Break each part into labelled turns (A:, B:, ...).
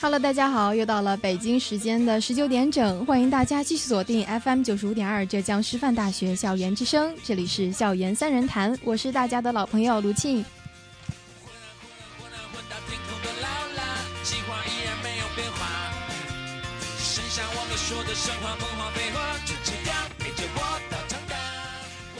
A: Hello，大家好，又到了北京时间的十九点整，欢迎大家继续锁定 FM 九十五点二浙江师范大学校园之声，这里是校园三人谈，我是大家的老朋友卢庆。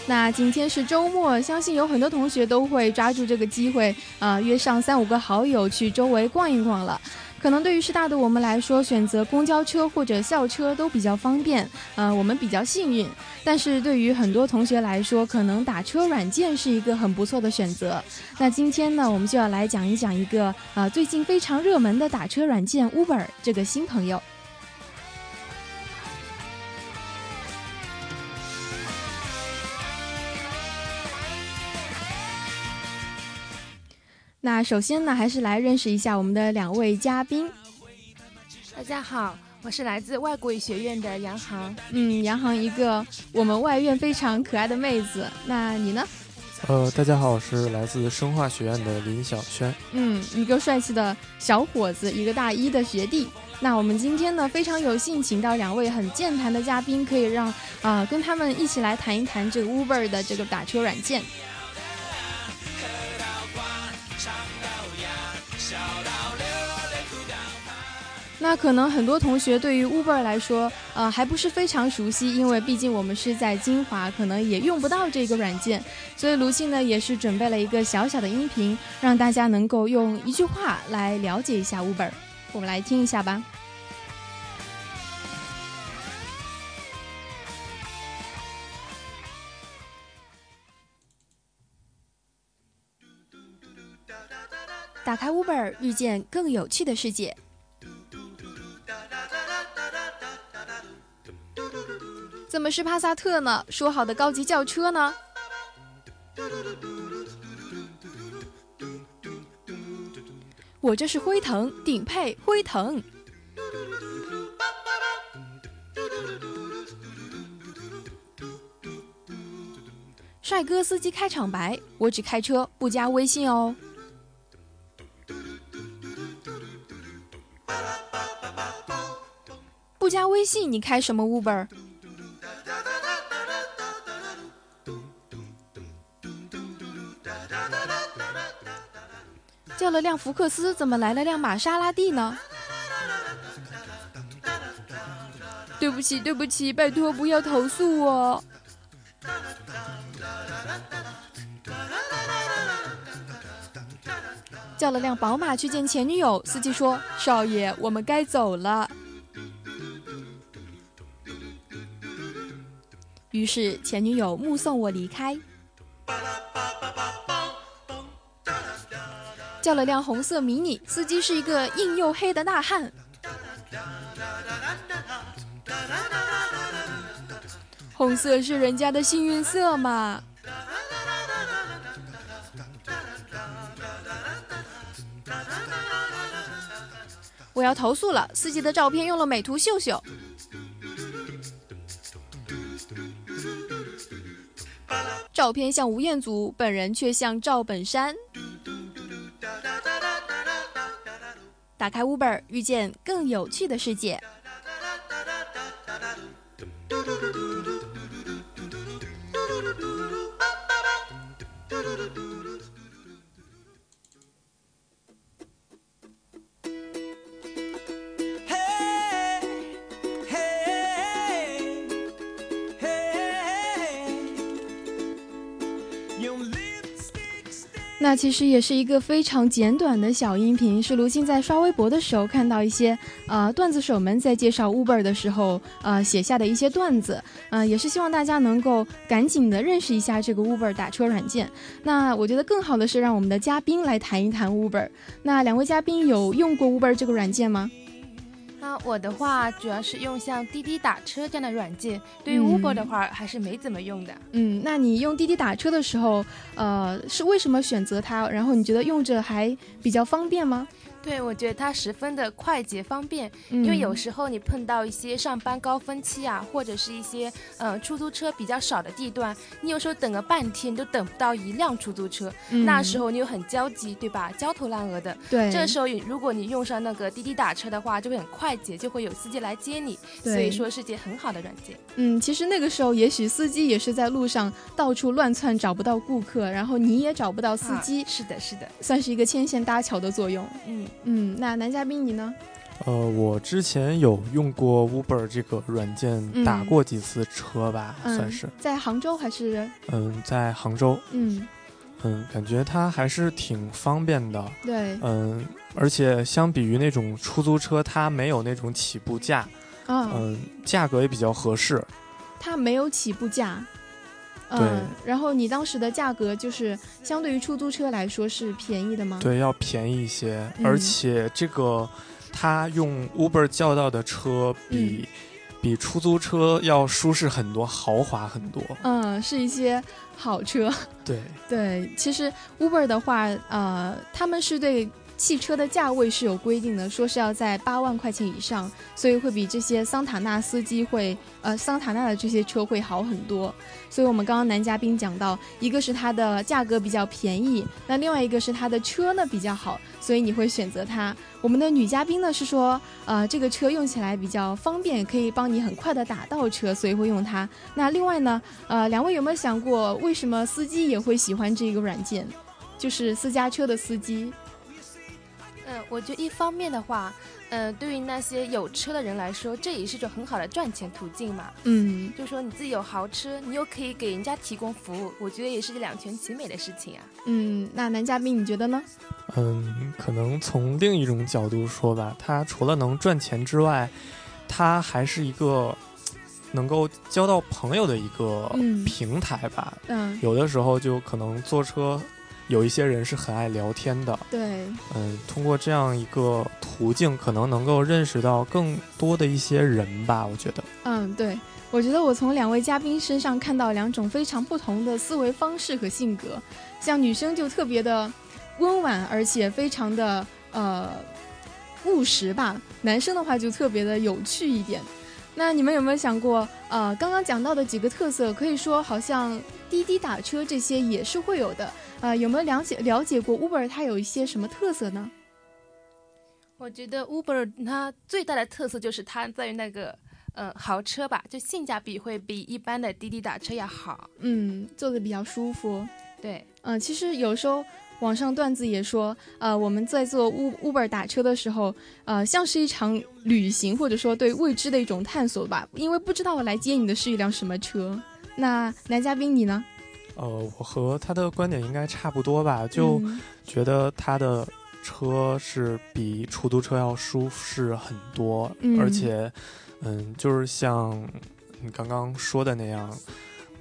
A: 那今天是周末，相信有很多同学都会抓住这个机会啊，约上三五个好友去周围逛一逛了。可能对于师大的我们来说，选择公交车或者校车都比较方便，呃，我们比较幸运。但是对于很多同学来说，可能打车软件是一个很不错的选择。那今天呢，我们就要来讲一讲一个啊最近非常热门的打车软件 Uber 这个新朋友。那首先呢，还是来认识一下我们的两位嘉宾。
B: 大家好，我是来自外国语学院的杨航。
A: 嗯，杨航一个我们外院非常可爱的妹子。那你呢？
C: 呃，大家好，我是来自生化学院的林小轩。
A: 嗯，一个帅气的小伙子，一个大一的学弟。那我们今天呢，非常有幸请到两位很健谈的嘉宾，可以让啊跟他们一起来谈一谈这个 Uber 的这个打车软件。那可能很多同学对于 Uber 来说，呃，还不是非常熟悉，因为毕竟我们是在金华，可能也用不到这个软件。所以卢庆呢，也是准备了一个小小的音频，让大家能够用一句话来了解一下 Uber。我们来听一下吧。打开 Uber，遇见更有趣的世界。怎么是帕萨特呢？说好的高级轿车呢？我这是辉腾顶配辉腾。帅哥司机开场白：我只开车不加微信哦。不加微信，你开什么 Uber？叫了辆福克斯，怎么来了辆玛莎拉蒂呢？对不起，对不起，拜托不要投诉我。叫了辆宝马去见前女友，司机说：“少爷，我们该走了。”于是前女友目送我离开。叫了辆红色迷你，司机是一个硬又黑的大汉。红色是人家的幸运色嘛？我要投诉了，司机的照片用了美图秀秀，照片像吴彦祖，本人却像赵本山。打开 Uber，遇见更有趣的世界。那其实也是一个非常简短的小音频，是卢静在刷微博的时候看到一些呃段子手们在介绍 Uber 的时候呃写下的一些段子，呃也是希望大家能够赶紧的认识一下这个 Uber 打车软件。那我觉得更好的是让我们的嘉宾来谈一谈 Uber。那两位嘉宾有用过 Uber 这个软件吗？
B: 那我的话主要是用像滴滴打车这样的软件，对于 Uber 的话还是没怎么用的。
A: 嗯，那你用滴滴打车的时候，呃，是为什么选择它？然后你觉得用着还比较方便吗？
B: 对，我觉得它十分的快捷方便，因为有时候你碰到一些上班高峰期啊，或者是一些呃出租车比较少的地段，你有时候等个半天都等不到一辆出租车，那时候你又很焦急，对吧？焦头烂额的。
A: 对。
B: 这时候如果你用上那个滴滴打车的话，就会很快捷，就会有司机来接你，所以说是件很好的软件。
A: 嗯，其实那个时候也许司机也是在路上到处乱窜，找不到顾客，然后你也找不到司机。
B: 是的，是的，
A: 算是一个牵线搭桥的作用。嗯。嗯，那男嘉宾你呢？
C: 呃，我之前有用过 Uber 这个软件，打过几次车吧，算是
A: 在杭州还是？
C: 嗯，在杭州。
A: 嗯
C: 嗯，感觉它还是挺方便的。
A: 对。
C: 嗯，而且相比于那种出租车，它没有那种起步价。嗯。价格也比较合适。
A: 它没有起步价。
C: 对，
A: 然后你当时的价格就是相对于出租车来说是便宜的吗？
C: 对，要便宜一些，而且这个他用 Uber 叫到的车比比出租车要舒适很多，豪华很多。
A: 嗯，是一些好车。
C: 对
A: 对，其实 Uber 的话，呃，他们是对。汽车的价位是有规定的，说是要在八万块钱以上，所以会比这些桑塔纳司机会，呃，桑塔纳的这些车会好很多。所以我们刚刚男嘉宾讲到，一个是它的价格比较便宜，那另外一个是它的车呢比较好，所以你会选择它。我们的女嘉宾呢是说，呃，这个车用起来比较方便，可以帮你很快的打到车，所以会用它。那另外呢，呃，两位有没有想过，为什么司机也会喜欢这个软件？就是私家车的司机。
B: 嗯，我觉得一方面的话，呃，对于那些有车的人来说，这也是一种很好的赚钱途径嘛。
A: 嗯，
B: 就说你自己有豪车，你又可以给人家提供服务，我觉得也是两全其美的事情啊。
A: 嗯，那男嘉宾你觉得呢？
C: 嗯，可能从另一种角度说吧，它除了能赚钱之外，它还是一个能够交到朋友的一个平台吧。
A: 嗯，
C: 有的时候就可能坐车。有一些人是很爱聊天的，
A: 对，
C: 嗯，通过这样一个途径，可能能够认识到更多的一些人吧，我觉得。
A: 嗯，对，我觉得我从两位嘉宾身上看到两种非常不同的思维方式和性格，像女生就特别的温婉，而且非常的呃务实吧，男生的话就特别的有趣一点。那你们有没有想过，呃，刚刚讲到的几个特色，可以说好像滴滴打车这些也是会有的。呃，有没有了解了解过 Uber 它有一些什么特色呢？
B: 我觉得 Uber 它最大的特色就是它在于那个呃豪车吧，就性价比会比一般的滴滴打车要好。
A: 嗯，坐的比较舒服。
B: 对，
A: 嗯，其实有时候网上段子也说，呃，我们在做 U Uber 打车的时候，呃，像是一场旅行，或者说对未知的一种探索吧，因为不知道来接你的是一辆什么车。那男嘉宾你呢？
C: 呃，我和他的观点应该差不多吧，就觉得他的车是比出租车要舒适很多，而且，嗯，就是像你刚刚说的那样，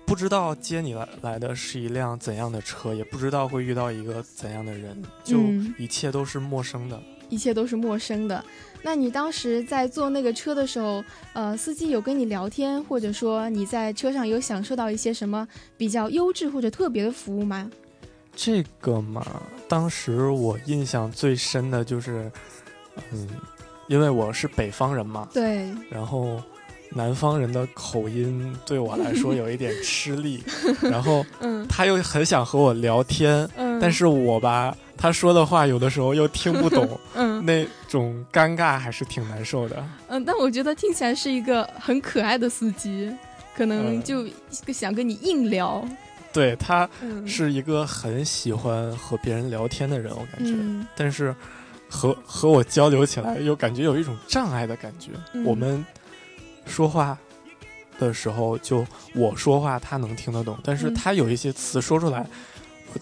C: 不知道接你来来的是一辆怎样的车，也不知道会遇到一个怎样的人，就一切都是陌生的，
A: 一切都是陌生的。那你当时在坐那个车的时候，呃，司机有跟你聊天，或者说你在车上有享受到一些什么比较优质或者特别的服务吗？
C: 这个嘛，当时我印象最深的就是，嗯，因为我是北方人嘛，
A: 对，
C: 然后南方人的口音对我来说有一点吃力，然后，
A: 嗯，
C: 他又很想和我聊天，嗯，但是我吧。他说的话有的时候又听不懂，
A: 嗯，
C: 那种尴尬还是挺难受的。
A: 嗯，但我觉得听起来是一个很可爱的司机，可能就想跟你硬聊。
C: 对他是一个很喜欢和别人聊天的人，我感觉，但是和和我交流起来又感觉有一种障碍的感觉。我们说话的时候，就我说话他能听得懂，但是他有一些词说出来，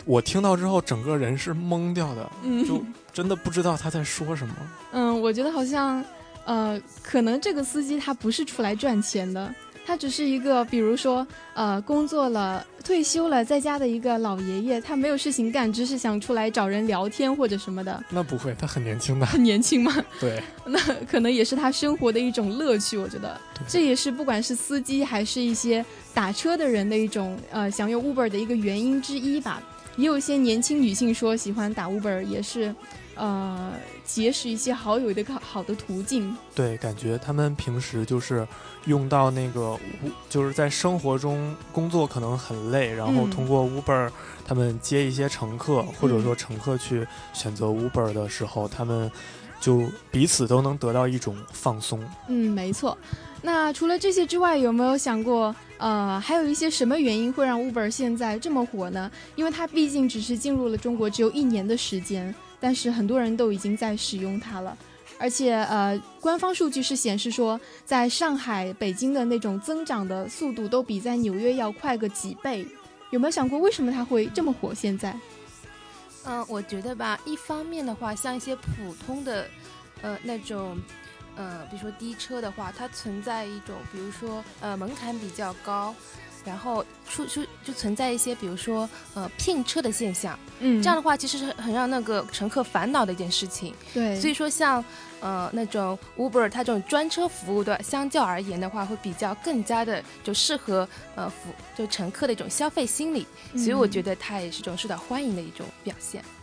C: 我听到之后整个人是懵掉的，就真的不知道他在说什么。
A: 嗯，我觉得好像，呃，可能这个司机他不是出来赚钱的。他只是一个，比如说，呃，工作了、退休了，在家的一个老爷爷，他没有事情干，只是想出来找人聊天或者什么的。
C: 那不会，他很年轻的。
A: 很年轻吗？
C: 对。
A: 那可能也是他生活的一种乐趣，我觉得。这也是不管是司机还是一些打车的人的一种，呃，享用 Uber 的一个原因之一吧。也有一些年轻女性说喜欢打 Uber，也是。呃，结识一些好友的个好的途径。
C: 对，感觉他们平时就是用到那个，就是在生活中工作可能很累，然后通过 Uber，他们接一些乘客，或者说乘客去选择 Uber 的时候，他们就彼此都能得到一种放松。
A: 嗯，没错。那除了这些之外，有没有想过，呃，还有一些什么原因会让 Uber 现在这么火呢？因为它毕竟只是进入了中国只有一年的时间。但是很多人都已经在使用它了，而且呃，官方数据是显示说，在上海、北京的那种增长的速度都比在纽约要快个几倍。有没有想过为什么它会这么火？现在？
B: 嗯，我觉得吧，一方面的话，像一些普通的，呃，那种，呃，比如说滴车的话，它存在一种，比如说呃，门槛比较高。然后出出就存在一些，比如说呃拼车的现象，嗯，这样的话其实是很让那个乘客烦恼的一件事情。
A: 对，
B: 所以说像呃那种 Uber 它这种专车服务的，相较而言的话，会比较更加的就适合呃服就乘客的一种消费心理，所以我觉得它也是一种受到欢迎的一种表现。
A: 嗯，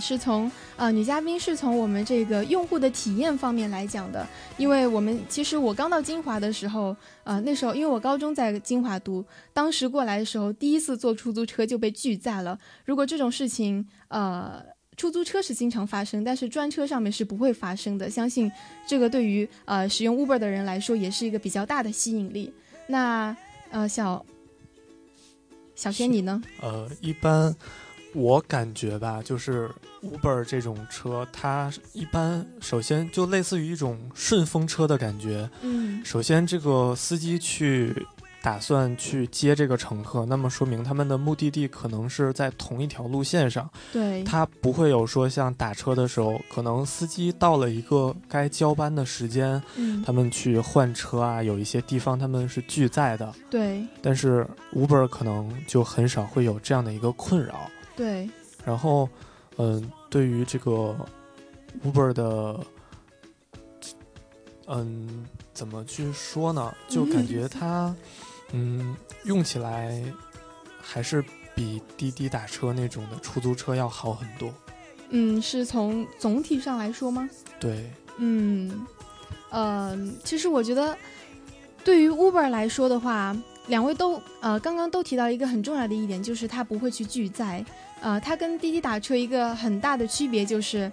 A: 是从呃女嘉宾是从我们这个用户的体验方面来讲的，因为我们其实我刚到金华的时候，呃那时候因为我高中在金华读，当时过来的时候第一次坐出租车就被拒载了。如果这种事情，呃出租车是经常发生，但是专车上面是不会发生的。相信这个对于呃使用 Uber 的人来说也是一个比较大的吸引力。那呃小小轩你呢？
C: 呃一般。我感觉吧，就是 Uber 这种车，它一般首先就类似于一种顺风车的感觉。
A: 嗯，
C: 首先这个司机去打算去接这个乘客，那么说明他们的目的地可能是在同一条路线上。
A: 对，
C: 他不会有说像打车的时候，可能司机到了一个该交班的时间，嗯，他们去换车啊，有一些地方他们是拒载的。
A: 对，
C: 但是 Uber 可能就很少会有这样的一个困扰。
A: 对，
C: 然后，嗯，对于这个 Uber 的，嗯，怎么去说呢？就感觉它，嗯，用起来还是比滴滴打车那种的出租车要好很多。
A: 嗯，是从总体上来说吗？
C: 对。
A: 嗯，嗯，其实我觉得，对于 Uber 来说的话，两位都呃刚刚都提到一个很重要的一点，就是它不会去拒载。呃，它跟滴滴打车一个很大的区别就是，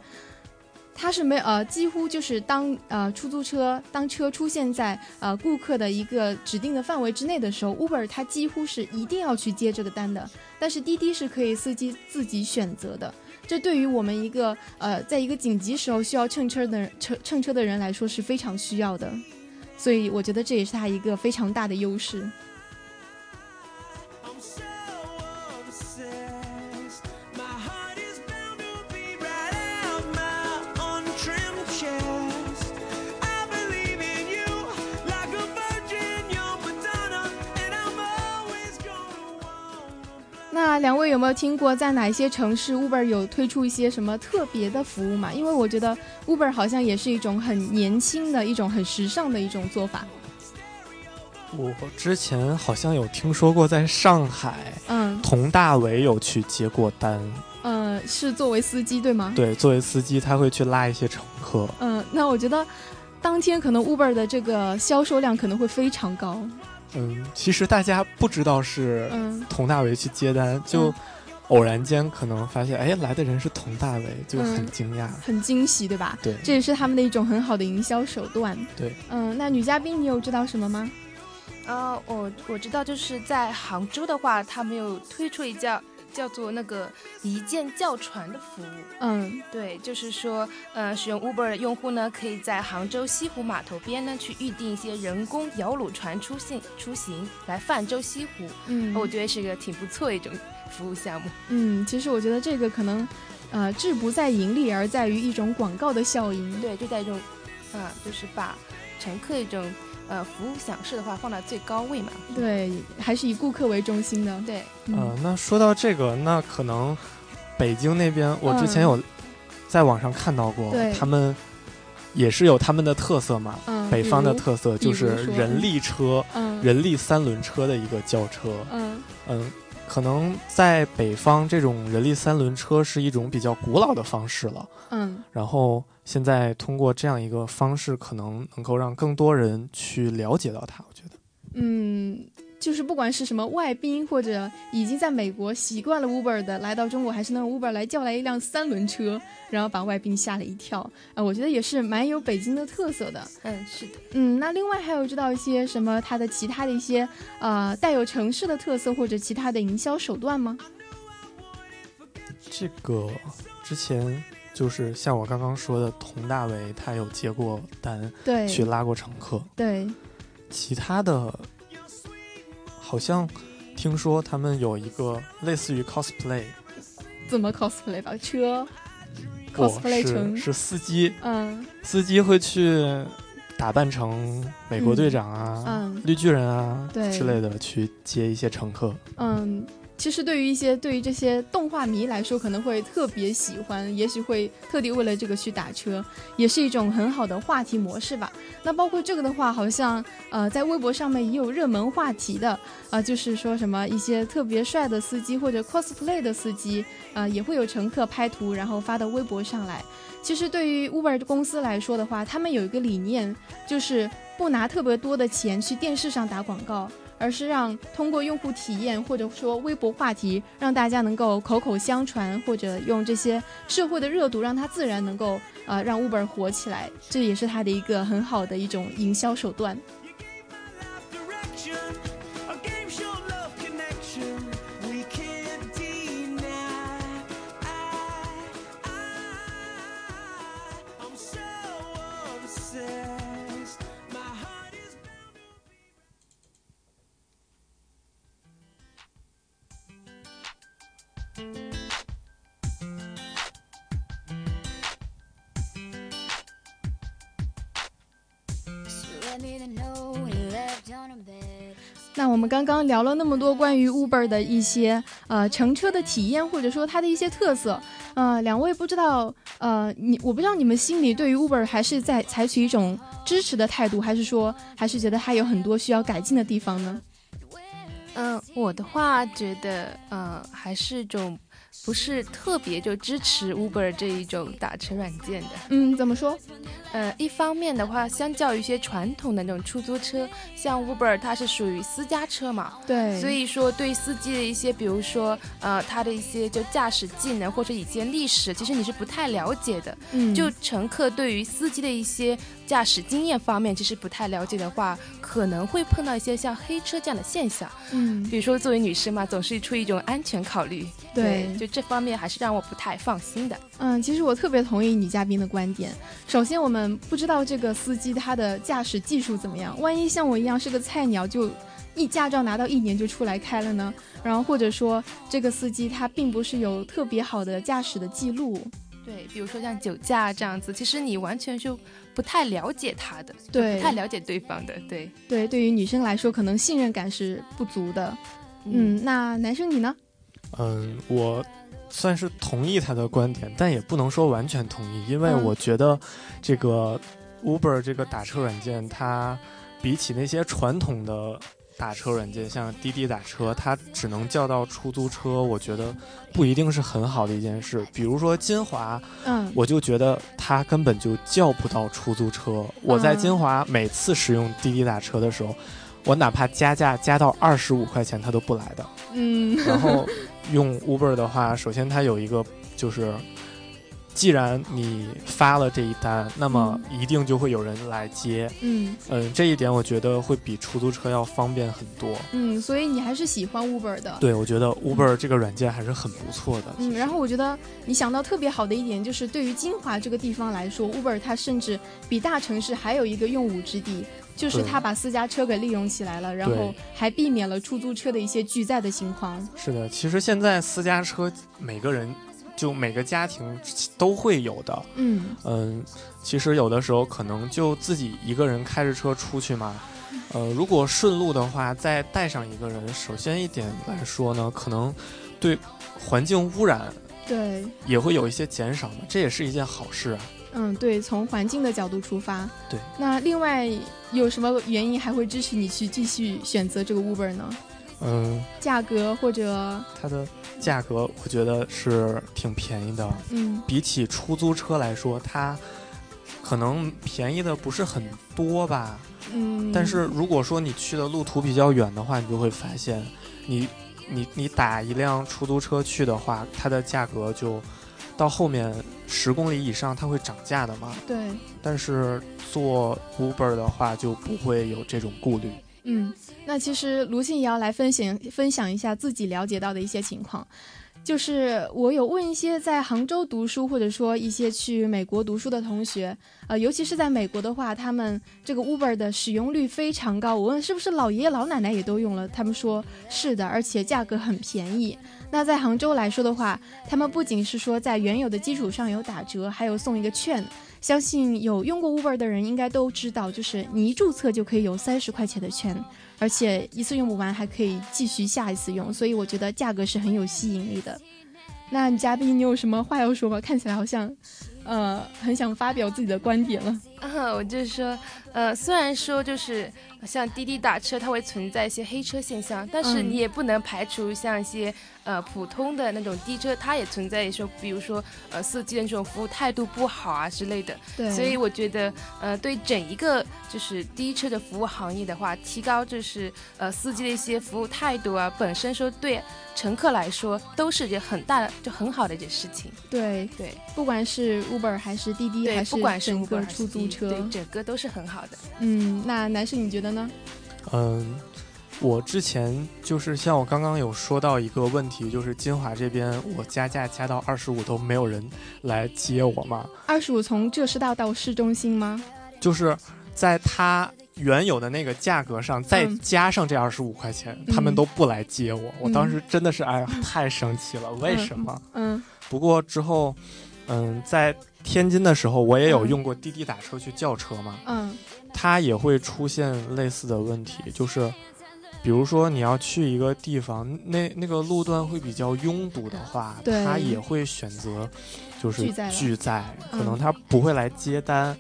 A: 它是没呃，几乎就是当呃出租车当车出现在呃顾客的一个指定的范围之内的时候，Uber 它几乎是一定要去接这个单的。但是滴滴是可以司机自己选择的，这对于我们一个呃在一个紧急时候需要乘车的乘乘车的人来说是非常需要的，所以我觉得这也是它一个非常大的优势。那两位有没有听过，在哪些城市 Uber 有推出一些什么特别的服务嘛？因为我觉得 Uber 好像也是一种很年轻的一种很时尚的一种做法。
C: 我之前好像有听说过，在上海，
A: 嗯，
C: 佟大为有去接过单。
A: 嗯，是作为司机对吗？
C: 对，作为司机他会去拉一些乘客。
A: 嗯，那我觉得当天可能 Uber 的这个销售量可能会非常高。
C: 嗯，其实大家不知道是佟大为去接单，就偶然间可能发现，哎，来的人是佟大为，就很惊讶，
A: 很惊喜，对吧？
C: 对，
A: 这也是他们的一种很好的营销手段。
C: 对，
A: 嗯，那女嘉宾，你有知道什么吗？
B: 呃，我我知道，就是在杭州的话，他们有推出一叫叫做那个一键叫船的服务。
A: 嗯，
B: 对，就是说，呃，使用 Uber 的用户呢，可以在杭州西湖码头边呢去预定一些人工摇橹船出行出行来泛舟西湖。
A: 嗯，
B: 我觉得是一个挺不错的一种服务项目。
A: 嗯，其实我觉得这个可能，呃，志不在盈利，而在于一种广告的效应。
B: 对，就在一种，啊，就是把乘客一种。呃，服务享受的话放到最高位嘛？
A: 对，还是以顾客为中心的。
B: 对，
C: 呃，那说到这个，那可能北京那边，我之前有在网上看到过，他们也是有他们的特色嘛。
A: 嗯，
C: 北方的特色就是人力车，人力三轮车的一个轿车。
A: 嗯
C: 嗯。可能在北方，这种人力三轮车是一种比较古老的方式了。
A: 嗯，
C: 然后现在通过这样一个方式，可能能够让更多人去了解到它。我觉得，
A: 嗯。就是不管是什么外宾，或者已经在美国习惯了 Uber 的，来到中国还是能 Uber 来叫来一辆三轮车，然后把外宾吓了一跳啊！我觉得也是蛮有北京的特色的。
B: 嗯，是的。
A: 嗯，那另外还有知道一些什么它的其他的一些呃带有城市的特色或者其他的营销手段吗？
C: 这个之前就是像我刚刚说的，佟大为他有接过单，
A: 对，
C: 去拉过乘客，
A: 对，
C: 其他的。好像听说他们有一个类似于 cosplay，
A: 怎么 cosplay 吧？车？cosplay 成？
C: 是司机，
A: 嗯，
C: 司机会去打扮成美国队长啊、
A: 嗯，
C: 绿巨人啊
A: 对。
C: 之类的去接一些乘客，
A: 嗯。其实对于一些对于这些动画迷来说，可能会特别喜欢，也许会特地为了这个去打车，也是一种很好的话题模式吧。那包括这个的话，好像呃在微博上面也有热门话题的啊，就是说什么一些特别帅的司机或者 cosplay 的司机啊，也会有乘客拍图然后发到微博上来。其实对于 Uber 公司来说的话，他们有一个理念，就是不拿特别多的钱去电视上打广告。而是让通过用户体验或者说微博话题，让大家能够口口相传，或者用这些社会的热度，让它自然能够呃让 Uber 火起来，这也是它的一个很好的一种营销手段。我们刚刚聊了那么多关于 Uber 的一些呃乘车的体验，或者说它的一些特色，呃，两位不知道呃你我不知道你们心里对于 Uber 还是在采取一种支持的态度，还是说还是觉得它有很多需要改进的地方呢？
B: 嗯，我的话觉得呃还是一种。不是特别就支持 Uber 这一种打车软件的。
A: 嗯，怎么说？
B: 呃，一方面的话，相较于一些传统的那种出租车，像 Uber 它是属于私家车嘛，
A: 对，
B: 所以说对司机的一些，比如说呃，他的一些就驾驶技能或者以前历史，其实你是不太了解的。
A: 嗯，
B: 就乘客对于司机的一些驾驶经验方面，其实不太了解的话，可能会碰到一些像黑车这样的现象。
A: 嗯，
B: 比如说作为女生嘛，总是出于一种安全考虑。
A: 对，
B: 就这方面还是让我不太放心的。
A: 嗯，其实我特别同意女嘉宾的观点。首先，我们不知道这个司机他的驾驶技术怎么样，万一像我一样是个菜鸟，就一驾照拿到一年就出来开了呢？然后或者说这个司机他并不是有特别好的驾驶的记录，
B: 对，比如说像酒驾这样子，其实你完全就不太了解他的，
A: 对，
B: 不太了解对方的，对，
A: 对，对于女生来说，可能信任感是不足的。嗯，那男生你呢？
C: 嗯，我算是同意他的观点，但也不能说完全同意，因为我觉得这个 Uber 这个打车软件，它比起那些传统的打车软件，像滴滴打车，它只能叫到出租车，我觉得不一定是很好的一件事。比如说金华，
A: 嗯，
C: 我就觉得它根本就叫不到出租车。我在金华每次使用滴滴打车的时候，我哪怕加价加到二十五块钱，它都不来的。
A: 嗯，
C: 然后。用 Uber 的话，首先它有一个就是既然你发了这一单，那么一定就会有人来接。
A: 嗯
C: 嗯，这一点我觉得会比出租车要方便很多。
A: 嗯，所以你还是喜欢 Uber 的。
C: 对，我觉得 Uber 这个软件还是很不错的。
A: 嗯，然后我觉得你想到特别好的一点，就是对于金华这个地方来说，Uber 它甚至比大城市还有一个用武之地，就是它把私家车给利用起来了，然后还避免了出租车的一些拒载的情况。
C: 是的，其实现在私家车每个人。就每个家庭都会有的，
A: 嗯
C: 嗯，其实有的时候可能就自己一个人开着车出去嘛，呃，如果顺路的话，再带上一个人，首先一点来说呢，可能对环境污染
A: 对
C: 也会有一些减少嘛，这也是一件好事啊。
A: 嗯，对，从环境的角度出发，
C: 对。
A: 那另外有什么原因还会支持你去继续选择这个 Uber 呢？
C: 嗯，
A: 价格或者
C: 它的。价格我觉得是挺便宜的，
A: 嗯，
C: 比起出租车来说，它可能便宜的不是很多吧，
A: 嗯，
C: 但是如果说你去的路途比较远的话，你就会发现，你你你打一辆出租车去的话，它的价格就到后面十公里以上它会涨价的嘛，
A: 对，
C: 但是坐 Uber 的话就不会有这种顾虑。
A: 嗯，那其实卢信也要来分享分享一下自己了解到的一些情况，就是我有问一些在杭州读书或者说一些去美国读书的同学，呃，尤其是在美国的话，他们这个 Uber 的使用率非常高。我问是不是老爷爷老奶奶也都用了，他们说是的，而且价格很便宜。那在杭州来说的话，他们不仅是说在原有的基础上有打折，还有送一个券。相信有用过 Uber 的人应该都知道，就是你一注册就可以有三十块钱的券，而且一次用不完还可以继续下一次用，所以我觉得价格是很有吸引力的。那嘉宾，你有什么话要说吗？看起来好像，呃，很想发表自己的观点了。
B: 啊，我就是说，呃，虽然说就是。像滴滴打车，它会存在一些黑车现象，但是你也不能排除像一些呃普通的那种滴车，它也存在说，比如说呃司机的这种服务态度不好啊之类的。
A: 对。
B: 所以我觉得呃对整一个就是滴车的服务行业的话，提高就是呃司机的一些服务态度啊，本身说对乘客来说都是件很大的就很好的一件事情。
A: 对
B: 对，
A: 不管是 Uber 还是滴滴，还是整个出租车，
B: 对整个都是很好的。
A: 嗯，那男士你觉得呢？
C: 嗯，我之前就是像我刚刚有说到一个问题，就是金华这边我加价加到二十五都没有人来接我嘛。
A: 二十五从浙师大到市中心吗？
C: 就是在它原有的那个价格上再加上这二十五块钱，他们都不来接我。我当时真的是哎呀，太生气了，为什么？
A: 嗯。
C: 不过之后，嗯，在天津的时候，我也有用过滴滴打车去叫车嘛。
A: 嗯。
C: 它也会出现类似的问题，就是，比如说你要去一个地方，那那个路段会比较拥堵的话，它也会选择，就是拒载，可能他不会来接单，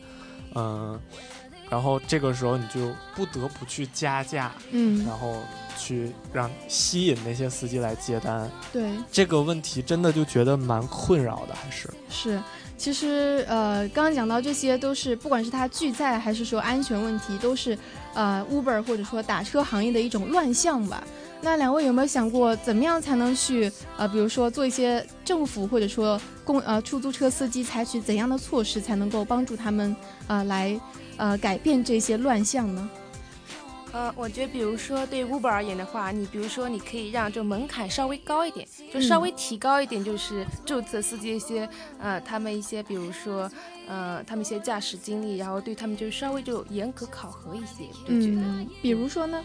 C: 嗯，然后这个时候你就不得不去加价，
A: 嗯，
C: 然后去让吸引那些司机来接单，
A: 对，
C: 这个问题真的就觉得蛮困扰的，还是。
A: 是。其实，呃，刚刚讲到这些，都是不管是它拒载还是说安全问题，都是，呃，Uber 或者说打车行业的一种乱象吧。那两位有没有想过，怎么样才能去，呃，比如说做一些政府或者说公呃出租车司机采取怎样的措施，才能够帮助他们，呃，来，呃，改变这些乱象呢？
B: 呃，我觉得，比如说对 Uber 而言的话，你比如说你可以让就门槛稍微高一点，就稍微提高一点，就是注册司机一些，呃，他们一些，比如说，呃，他们一些驾驶经历，然后对他们就稍微就严格考核一些，就觉得，
A: 比如说呢？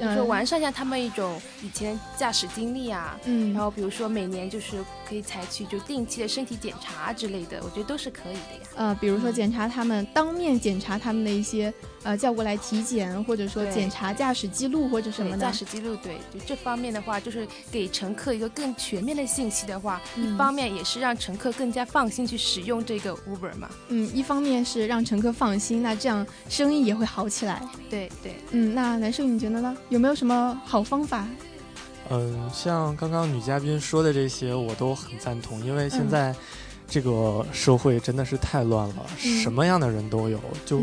B: 比如说完善一下他们一种以前驾驶经历
A: 啊，
B: 嗯，然后比如说每年就是可以采取就定期的身体检查之类的，我觉得都是可以的呀。
A: 呃，比如说检查他们当面检查他们的一些呃叫过来体检，或者说检查驾驶记录或者什么的。
B: 驾驶记录对，就这方面的话，就是给乘客一个更全面的信息的话，一方面也是让乘客更加放心去使用这个 Uber 嘛。
A: 嗯，一方面是让乘客放心，那这样生意也会好起来。
B: 对对，
A: 嗯，那男生你觉得呢？有没有什么好方法？
C: 嗯，像刚刚女嘉宾说的这些，我都很赞同。因为现在这个社会真的是太乱了，什么样的人都有，就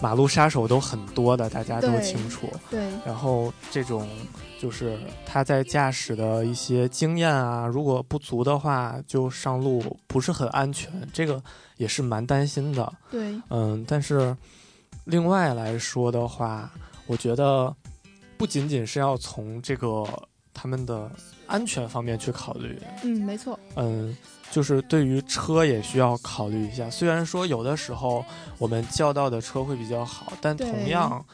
C: 马路杀手都很多的，大家都清楚。
A: 对。
C: 然后这种就是他在驾驶的一些经验啊，如果不足的话，就上路不是很安全，这个也是蛮担心的。
A: 对。
C: 嗯，但是另外来说的话，我觉得不仅仅是要从这个他们的安全方面去考虑。
A: 嗯，没错。
C: 嗯。就是对于车也需要考虑一下，虽然说有的时候我们叫到的车会比较好，但同样，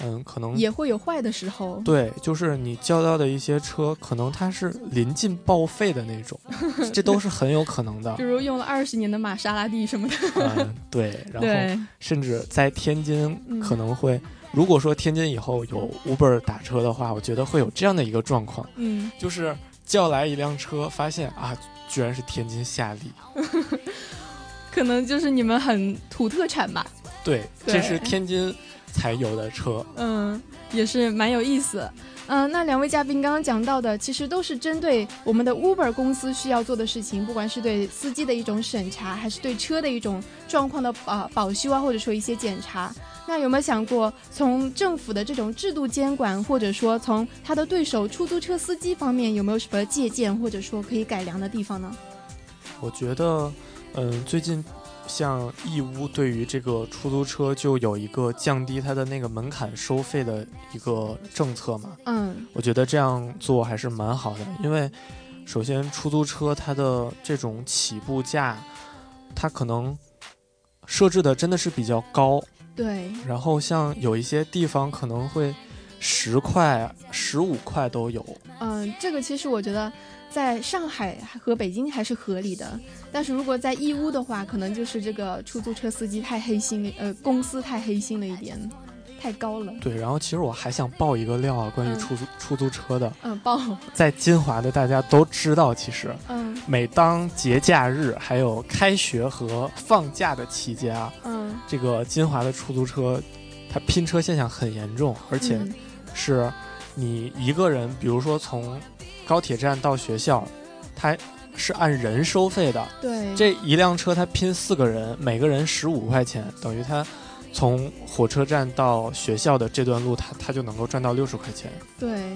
C: 嗯，可能
A: 也会有坏的时候。
C: 对，就是你叫到的一些车，可能它是临近报废的那种，这都是很有可能的。
A: 比如用了二十年的玛莎拉蒂什么的。
C: 嗯，对，然后甚至在天津可能会，如果说天津以后有 Uber 打车的话，我觉得会有这样的一个状况，
A: 嗯，
C: 就是叫来一辆车，发现啊。居然是天津夏利，
A: 可能就是你们很土特产吧？
C: 对，这是天津才有的车。
A: 嗯，也是蛮有意思。嗯，那两位嘉宾刚刚讲到的，其实都是针对我们的 Uber 公司需要做的事情，不管是对司机的一种审查，还是对车的一种状况的啊保修啊，或者说一些检查。那有没有想过，从政府的这种制度监管，或者说从他的对手出租车司机方面，有没有什么借鉴，或者说可以改良的地方呢？
C: 我觉得，嗯，最近像义乌对于这个出租车就有一个降低它的那个门槛收费的一个政策嘛。
A: 嗯，
C: 我觉得这样做还是蛮好的，因为首先出租车它的这种起步价，它可能设置的真的是比较高。
A: 对，
C: 然后像有一些地方可能会十块、十五块都有。
A: 嗯，这个其实我觉得在上海和北京还是合理的，但是如果在义乌的话，可能就是这个出租车司机太黑心了，呃，公司太黑心了一点。太高了，
C: 对。然后其实我还想爆一个料啊，关于出租出租车的。
A: 嗯，爆。
C: 在金华的大家都知道，其实，
A: 嗯，
C: 每当节假日还有开学和放假的期间啊，
A: 嗯，
C: 这个金华的出租车，它拼车现象很严重，而且是你一个人，比如说从高铁站到学校，它是按人收费的。
A: 对。
C: 这一辆车它拼四个人，每个人十五块钱，等于它。从火车站到学校的这段路，他他就能够赚到六十块钱。
A: 对，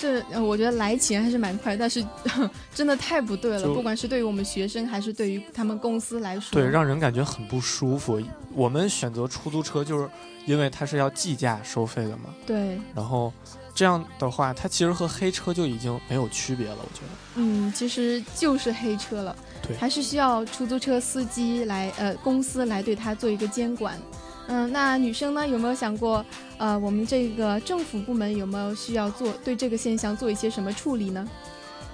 A: 这我觉得来钱还是蛮快，但是 真的太不对了。不管是对于我们学生，还是对于他们公司来说，
C: 对，让人感觉很不舒服。我们选择出租车，就是因为它是要计价收费的嘛。
A: 对。
C: 然后这样的话，它其实和黑车就已经没有区别了。我觉得。
A: 嗯，其实就是黑车了。
C: 对。
A: 还是需要出租车司机来，呃，公司来对他做一个监管。嗯，那女生呢？有没有想过，呃，我们这个政府部门有没有需要做对这个现象做一些什么处理呢？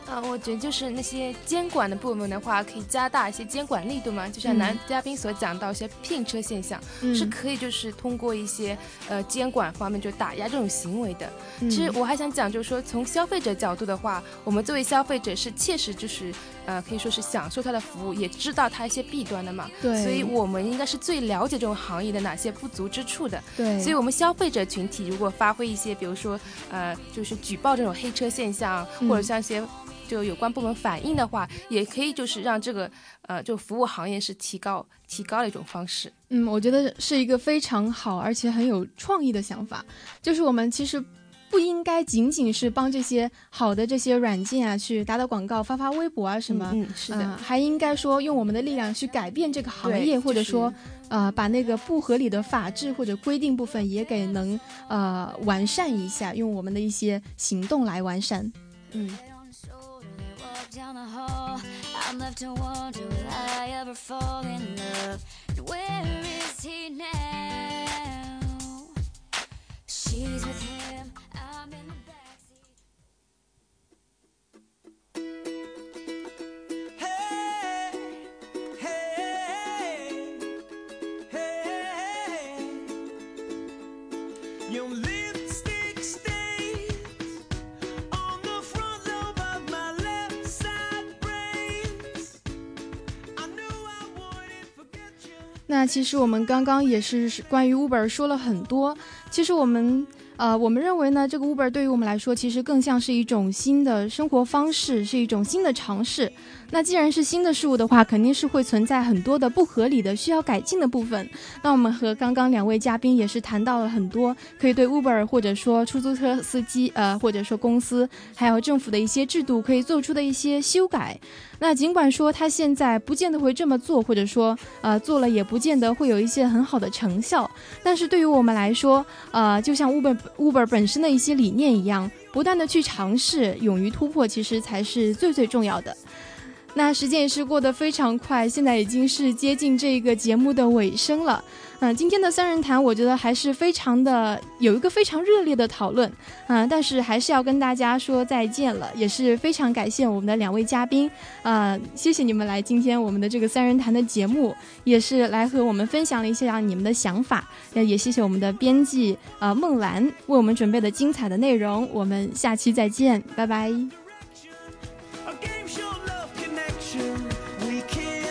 B: 啊，我觉得就是那些监管的部门的话，可以加大一些监管力度嘛。就像男嘉宾所讲到一些聘车现象，是可以就是通过一些呃监管方面就打压这种行为的。其实我还想讲，就是说从消费者角度的话，我们作为消费者是切实就是呃可以说是享受它的服务，也知道它一些弊端的嘛。
A: 对。
B: 所以我们应该是最了解这种行业的哪些不足之处的。
A: 对。
B: 所以我们消费者群体如果发挥一些，比如说呃就是举报这种黑车现象，或者像一些。就有关部门反映的话，也可以就是让这个呃，就服务行业是提高提高的一种方式。
A: 嗯，我觉得是一个非常好而且很有创意的想法。就是我们其实不应该仅仅是帮这些好的这些软件啊去打打广告、发发微博啊什么，
B: 嗯，是的，
A: 还应该说用我们的力量去改变这个行业，或者说呃把那个不合理的法制或者规定部分也给能呃完善一下，用我们的一些行动来完善。
B: 嗯。
D: down the hall. I'm left to wonder will I ever fall in love? And where is he now? She's with him.
A: 那其实我们刚刚也是关于 Uber 说了很多，其实我们。呃，我们认为呢，这个 Uber 对于我们来说，其实更像是一种新的生活方式，是一种新的尝试。那既然是新的事物的话，肯定是会存在很多的不合理的、需要改进的部分。那我们和刚刚两位嘉宾也是谈到了很多，可以对 Uber 或者说出租车司机，呃，或者说公司，还有政府的一些制度可以做出的一些修改。那尽管说他现在不见得会这么做，或者说，呃，做了也不见得会有一些很好的成效。但是对于我们来说，呃，就像 Uber Uber 本身的一些理念一样，不断的去尝试，勇于突破，其实才是最最重要的。那时间也是过得非常快，现在已经是接近这个节目的尾声了。嗯，今天的三人谈，我觉得还是非常的有一个非常热烈的讨论，嗯，但是还是要跟大家说再见了，也是非常感谢我们的两位嘉宾，啊，谢谢你们来今天我们的这个三人谈的节目，也是来和我们分享了一些你们的想法，也谢谢我们的编辑啊孟兰为我们准备的精彩的内容，我们下期再见，拜拜。